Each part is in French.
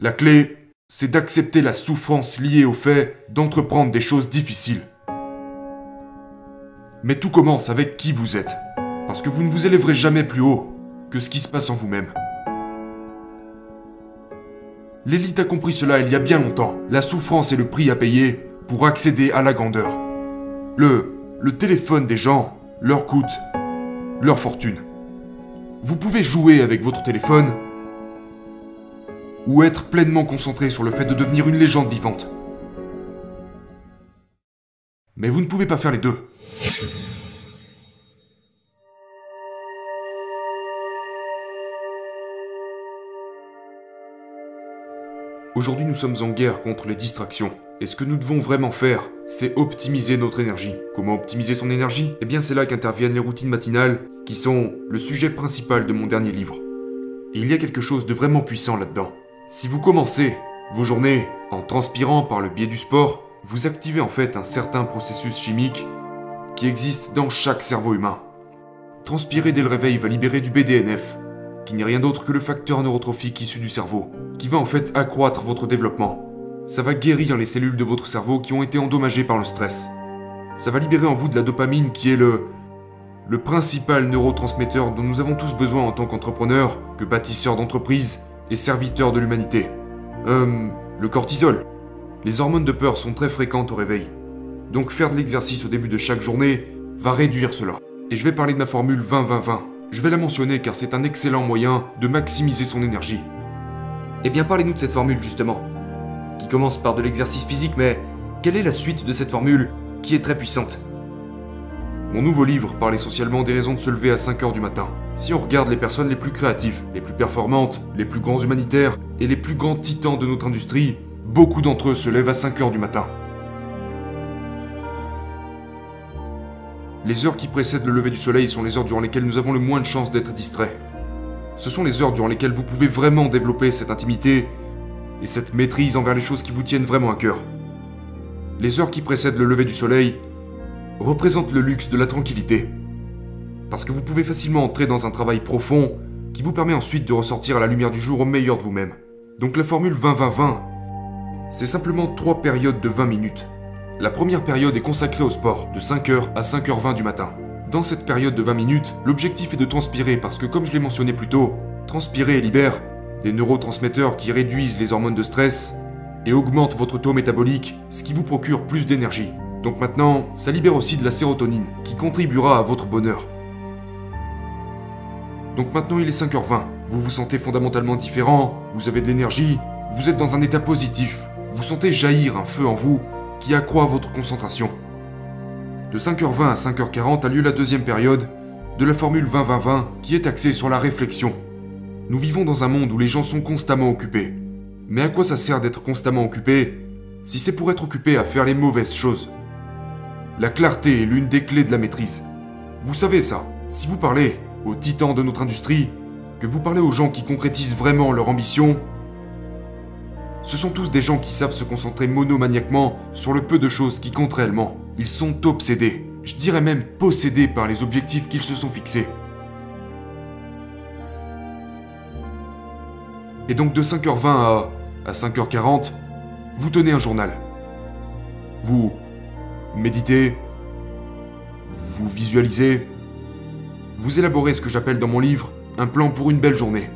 La clé, c'est d'accepter la souffrance liée au fait d'entreprendre des choses difficiles. Mais tout commence avec qui vous êtes, parce que vous ne vous élèverez jamais plus haut que ce qui se passe en vous-même. L'élite a compris cela il y a bien longtemps. La souffrance est le prix à payer pour accéder à la grandeur. Le, le téléphone des gens leur coûte leur fortune. Vous pouvez jouer avec votre téléphone ou être pleinement concentré sur le fait de devenir une légende vivante. Mais vous ne pouvez pas faire les deux. Aujourd'hui, nous sommes en guerre contre les distractions. Et ce que nous devons vraiment faire, c'est optimiser notre énergie. Comment optimiser son énergie? Eh bien, c'est là qu'interviennent les routines matinales, qui sont le sujet principal de mon dernier livre. Et il y a quelque chose de vraiment puissant là-dedans. Si vous commencez vos journées en transpirant par le biais du sport, vous activez en fait un certain processus chimique qui existe dans chaque cerveau humain. Transpirer dès le réveil va libérer du BDNF, qui n'est rien d'autre que le facteur neurotrophique issu du cerveau, qui va en fait accroître votre développement. Ça va guérir les cellules de votre cerveau qui ont été endommagées par le stress. Ça va libérer en vous de la dopamine qui est le le principal neurotransmetteur dont nous avons tous besoin en tant qu'entrepreneurs, que bâtisseurs d'entreprises et serviteurs de l'humanité. Euh, le cortisol. Les hormones de peur sont très fréquentes au réveil. Donc faire de l'exercice au début de chaque journée va réduire cela. Et je vais parler de ma formule 20-20-20. Je vais la mentionner car c'est un excellent moyen de maximiser son énergie. Eh bien parlez-nous de cette formule justement. Qui commence par de l'exercice physique, mais quelle est la suite de cette formule qui est très puissante? Mon nouveau livre parle essentiellement des raisons de se lever à 5h du matin. Si on regarde les personnes les plus créatives, les plus performantes, les plus grands humanitaires et les plus grands titans de notre industrie, beaucoup d'entre eux se lèvent à 5h du matin. Les heures qui précèdent le lever du soleil sont les heures durant lesquelles nous avons le moins de chances d'être distraits. Ce sont les heures durant lesquelles vous pouvez vraiment développer cette intimité et cette maîtrise envers les choses qui vous tiennent vraiment à cœur. Les heures qui précèdent le lever du soleil représentent le luxe de la tranquillité. Parce que vous pouvez facilement entrer dans un travail profond qui vous permet ensuite de ressortir à la lumière du jour au meilleur de vous-même. Donc la formule 20-20-20, c'est simplement trois périodes de 20 minutes. La première période est consacrée au sport, de 5h à 5h20 du matin. Dans cette période de 20 minutes, l'objectif est de transpirer parce que comme je l'ai mentionné plus tôt, transpirer libère des neurotransmetteurs qui réduisent les hormones de stress et augmentent votre taux métabolique, ce qui vous procure plus d'énergie. Donc maintenant, ça libère aussi de la sérotonine qui contribuera à votre bonheur. Donc maintenant il est 5h20, vous vous sentez fondamentalement différent, vous avez de l'énergie, vous êtes dans un état positif, vous sentez jaillir un feu en vous qui accroît votre concentration. De 5h20 à 5h40 a lieu la deuxième période de la formule 20-20-20 qui est axée sur la réflexion. Nous vivons dans un monde où les gens sont constamment occupés. Mais à quoi ça sert d'être constamment occupé si c'est pour être occupé à faire les mauvaises choses? La clarté est l'une des clés de la maîtrise. Vous savez ça, si vous parlez aux titans de notre industrie, que vous parlez aux gens qui concrétisent vraiment leur ambition, ce sont tous des gens qui savent se concentrer monomaniaquement sur le peu de choses qui comptent réellement. Ils sont obsédés, je dirais même possédés par les objectifs qu'ils se sont fixés. Et donc de 5h20 à, à 5h40, vous tenez un journal. Vous méditez, vous visualisez, vous élaborez ce que j'appelle dans mon livre un plan pour une belle journée.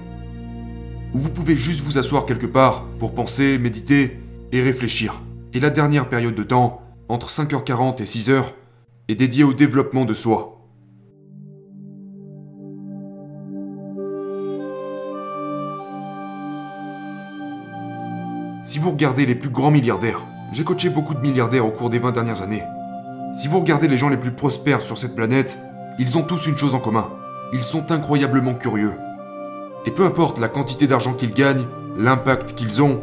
Où vous pouvez juste vous asseoir quelque part pour penser, méditer et réfléchir. Et la dernière période de temps, entre 5h40 et 6h, est dédiée au développement de soi. Si vous regardez les plus grands milliardaires, j'ai coaché beaucoup de milliardaires au cours des 20 dernières années. Si vous regardez les gens les plus prospères sur cette planète, ils ont tous une chose en commun. Ils sont incroyablement curieux. Et peu importe la quantité d'argent qu'ils gagnent, l'impact qu'ils ont,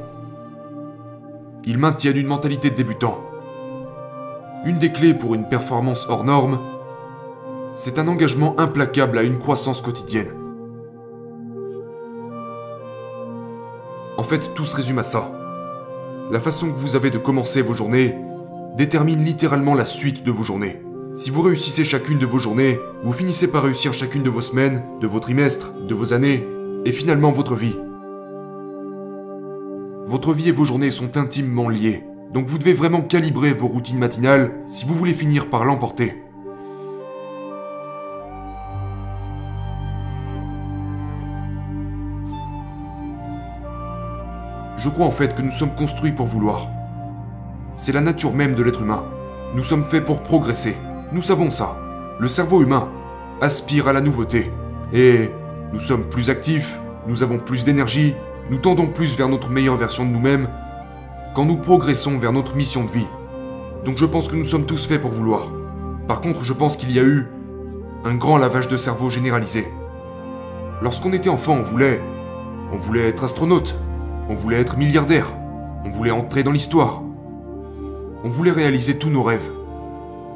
ils maintiennent une mentalité de débutant. Une des clés pour une performance hors norme, c'est un engagement implacable à une croissance quotidienne. En fait, tout se résume à ça. La façon que vous avez de commencer vos journées détermine littéralement la suite de vos journées. Si vous réussissez chacune de vos journées, vous finissez par réussir chacune de vos semaines, de vos trimestres, de vos années, et finalement votre vie. Votre vie et vos journées sont intimement liées. Donc vous devez vraiment calibrer vos routines matinales si vous voulez finir par l'emporter. Je crois en fait que nous sommes construits pour vouloir. C'est la nature même de l'être humain. Nous sommes faits pour progresser. Nous savons ça. Le cerveau humain aspire à la nouveauté. Et nous sommes plus actifs, nous avons plus d'énergie, nous tendons plus vers notre meilleure version de nous-mêmes quand nous progressons vers notre mission de vie. Donc je pense que nous sommes tous faits pour vouloir. Par contre, je pense qu'il y a eu un grand lavage de cerveau généralisé. Lorsqu'on était enfant, on voulait on voulait être astronaute, on voulait être milliardaire, on voulait entrer dans l'histoire. On voulait réaliser tous nos rêves.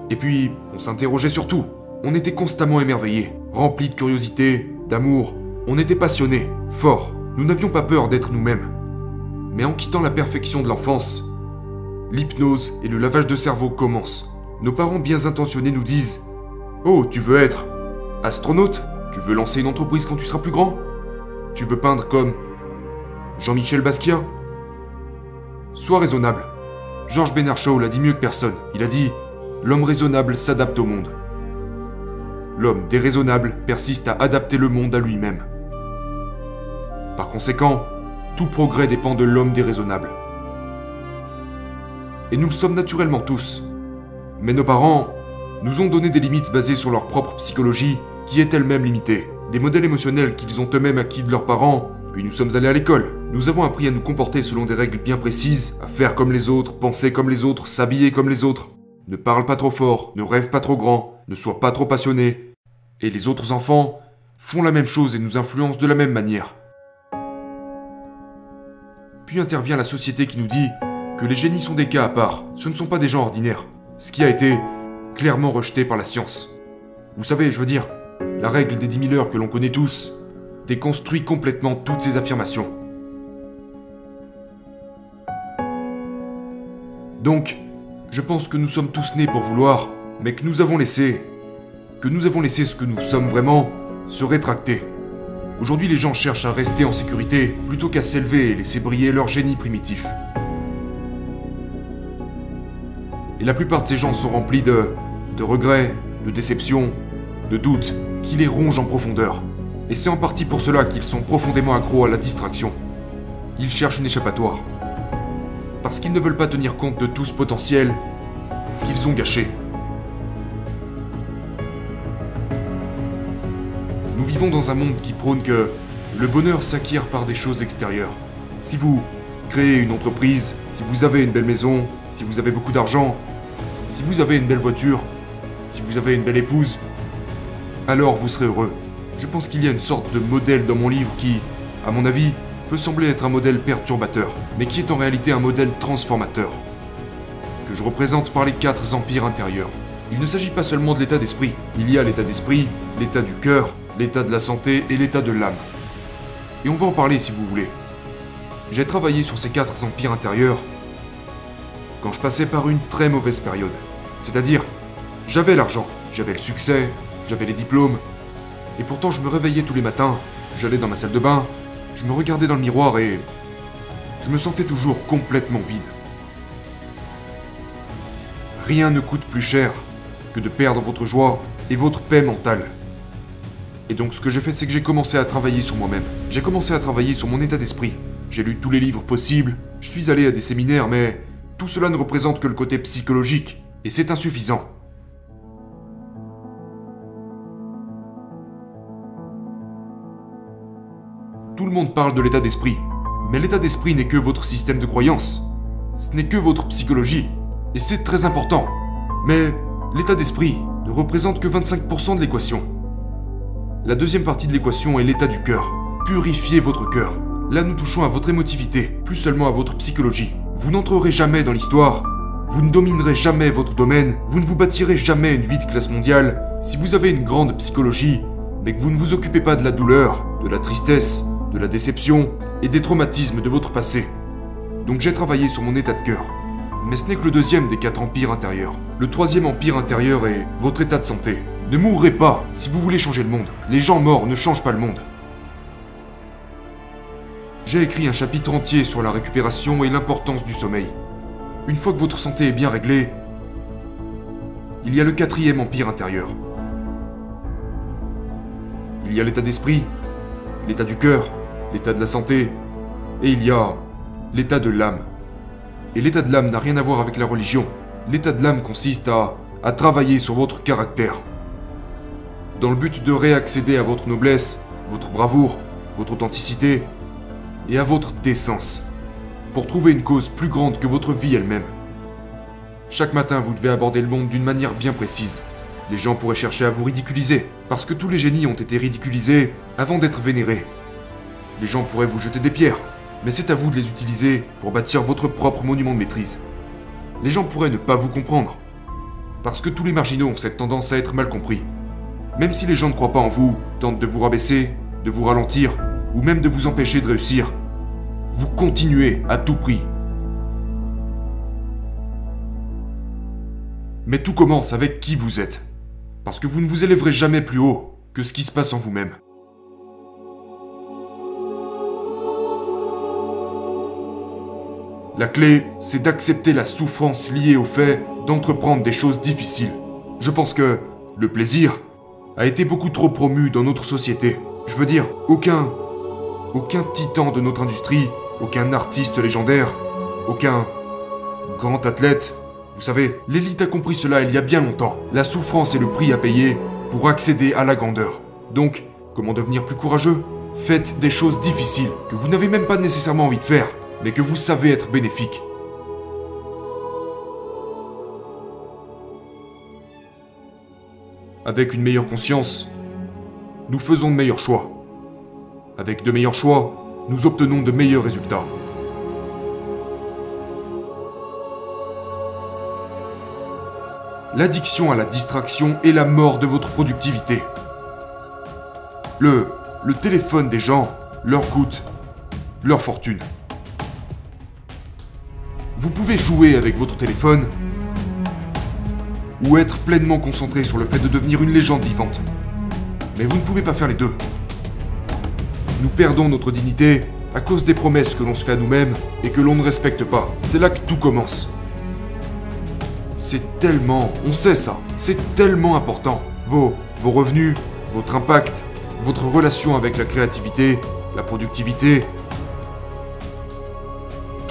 Et puis, on s'interrogeait sur tout. On était constamment émerveillés, remplis de curiosité, d'amour. On était passionnés, forts. Nous n'avions pas peur d'être nous-mêmes. Mais en quittant la perfection de l'enfance, l'hypnose et le lavage de cerveau commencent. Nos parents bien intentionnés nous disent Oh, tu veux être astronaute? Tu veux lancer une entreprise quand tu seras plus grand? Tu veux peindre comme Jean-Michel Basquiat? Sois raisonnable. Georges Bernard Shaw l'a dit mieux que personne. Il a dit L'homme raisonnable s'adapte au monde. L'homme déraisonnable persiste à adapter le monde à lui-même. Par conséquent, tout progrès dépend de l'homme déraisonnable. Et nous le sommes naturellement tous. Mais nos parents nous ont donné des limites basées sur leur propre psychologie, qui est elle-même limitée. Des modèles émotionnels qu'ils ont eux-mêmes acquis de leurs parents, puis nous sommes allés à l'école. Nous avons appris à nous comporter selon des règles bien précises, à faire comme les autres, penser comme les autres, s'habiller comme les autres. Ne parle pas trop fort, ne rêve pas trop grand, ne sois pas trop passionné. Et les autres enfants font la même chose et nous influencent de la même manière. Puis intervient la société qui nous dit que les génies sont des cas à part, ce ne sont pas des gens ordinaires. Ce qui a été clairement rejeté par la science. Vous savez, je veux dire, la règle des 10 000 heures que l'on connaît tous déconstruit complètement toutes ces affirmations. Donc, je pense que nous sommes tous nés pour vouloir, mais que nous avons laissé, que nous avons laissé ce que nous sommes vraiment, se rétracter. Aujourd'hui, les gens cherchent à rester en sécurité plutôt qu'à s'élever et laisser briller leur génie primitif. Et la plupart de ces gens sont remplis de, de regrets, de déceptions, de doutes qui les rongent en profondeur. Et c'est en partie pour cela qu'ils sont profondément accros à la distraction. Ils cherchent une échappatoire. Parce qu'ils ne veulent pas tenir compte de tout ce potentiel qu'ils ont gâché. Nous vivons dans un monde qui prône que le bonheur s'acquiert par des choses extérieures. Si vous créez une entreprise, si vous avez une belle maison, si vous avez beaucoup d'argent, si vous avez une belle voiture, si vous avez une belle épouse, alors vous serez heureux. Je pense qu'il y a une sorte de modèle dans mon livre qui, à mon avis, peut sembler être un modèle perturbateur, mais qui est en réalité un modèle transformateur, que je représente par les quatre empires intérieurs. Il ne s'agit pas seulement de l'état d'esprit, il y a l'état d'esprit, l'état du cœur, l'état de la santé et l'état de l'âme. Et on va en parler si vous voulez. J'ai travaillé sur ces quatre empires intérieurs quand je passais par une très mauvaise période. C'est-à-dire, j'avais l'argent, j'avais le succès, j'avais les diplômes, et pourtant je me réveillais tous les matins, j'allais dans ma salle de bain, je me regardais dans le miroir et je me sentais toujours complètement vide. Rien ne coûte plus cher que de perdre votre joie et votre paix mentale. Et donc ce que j'ai fait, c'est que j'ai commencé à travailler sur moi-même. J'ai commencé à travailler sur mon état d'esprit. J'ai lu tous les livres possibles, je suis allé à des séminaires, mais tout cela ne représente que le côté psychologique, et c'est insuffisant. Tout le monde parle de l'état d'esprit, mais l'état d'esprit n'est que votre système de croyance. Ce n'est que votre psychologie, et c'est très important. Mais l'état d'esprit ne représente que 25% de l'équation. La deuxième partie de l'équation est l'état du cœur. Purifiez votre cœur. Là, nous touchons à votre émotivité, plus seulement à votre psychologie. Vous n'entrerez jamais dans l'histoire. Vous ne dominerez jamais votre domaine. Vous ne vous bâtirez jamais une vie de classe mondiale. Si vous avez une grande psychologie, mais que vous ne vous occupez pas de la douleur, de la tristesse, de la déception et des traumatismes de votre passé. Donc j'ai travaillé sur mon état de cœur. Mais ce n'est que le deuxième des quatre empires intérieurs. Le troisième empire intérieur est votre état de santé. Ne mourrez pas si vous voulez changer le monde. Les gens morts ne changent pas le monde. j'ai écrit un chapitre entier sur la récupération et l'importance du sommeil. Une fois que votre santé est bien réglée, il y a le quatrième empire intérieur. Il y a l'état d'esprit, l'état du cœur, l'état de la santé, et il y a l'état de l'âme. Et l'état de l'âme n'a rien à voir avec la religion. L'état de l'âme consiste à, travailler sur votre caractère. Dans le but de réaccéder à votre noblesse, votre bravoure, votre authenticité et à votre décence. Pour trouver une cause plus grande que votre vie elle-même. Chaque matin, vous devez aborder le monde d'une manière bien précise. Les gens pourraient chercher à vous ridiculiser, parce que tous les génies ont été ridiculisés avant d'être vénérés. Les gens pourraient vous jeter des pierres, mais c'est à vous de les utiliser pour bâtir votre propre monument de maîtrise. Les gens pourraient ne pas vous comprendre, parce que tous les marginaux ont cette tendance à être mal compris. Même si les gens ne croient pas en vous, tentent de vous rabaisser, de vous ralentir, ou même de vous empêcher de réussir, vous continuez à tout prix. Mais tout commence avec qui vous êtes. Parce que vous ne vous élèverez jamais plus haut que ce qui se passe en vous-même. La clé, c'est d'accepter la souffrance liée au fait d'entreprendre des choses difficiles. Je pense que le plaisir a été beaucoup trop promu dans notre société. Je veux dire, aucun aucun titan de notre industrie, aucun artiste légendaire, aucun grand athlète. Vous savez, l'élite a compris cela il y a bien longtemps. La souffrance est le prix à payer pour accéder à la grandeur. Donc, comment devenir plus courageux? Faites des choses difficiles que vous n'avez même pas nécessairement envie de faire, mais que vous savez être bénéfiques. Avec une meilleure conscience, nous faisons de meilleurs choix. Avec de meilleurs choix, nous obtenons de meilleurs résultats. L'addiction à la distraction est la mort de votre productivité. Le téléphone des gens leur coûte leur fortune. Vous pouvez jouer avec votre téléphone ou être pleinement concentré sur le fait de devenir une légende vivante. Mais vous ne pouvez pas faire les deux. Nous perdons notre dignité à cause des promesses que l'on se fait à nous-mêmes et que l'on ne respecte pas. C'est là que tout commence. C'est tellement, on sait ça, c'est tellement important. Vos, vos revenus, votre impact, votre relation avec la créativité, la productivité,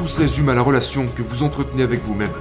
tout se résume à la relation que vous entretenez avec vous-même.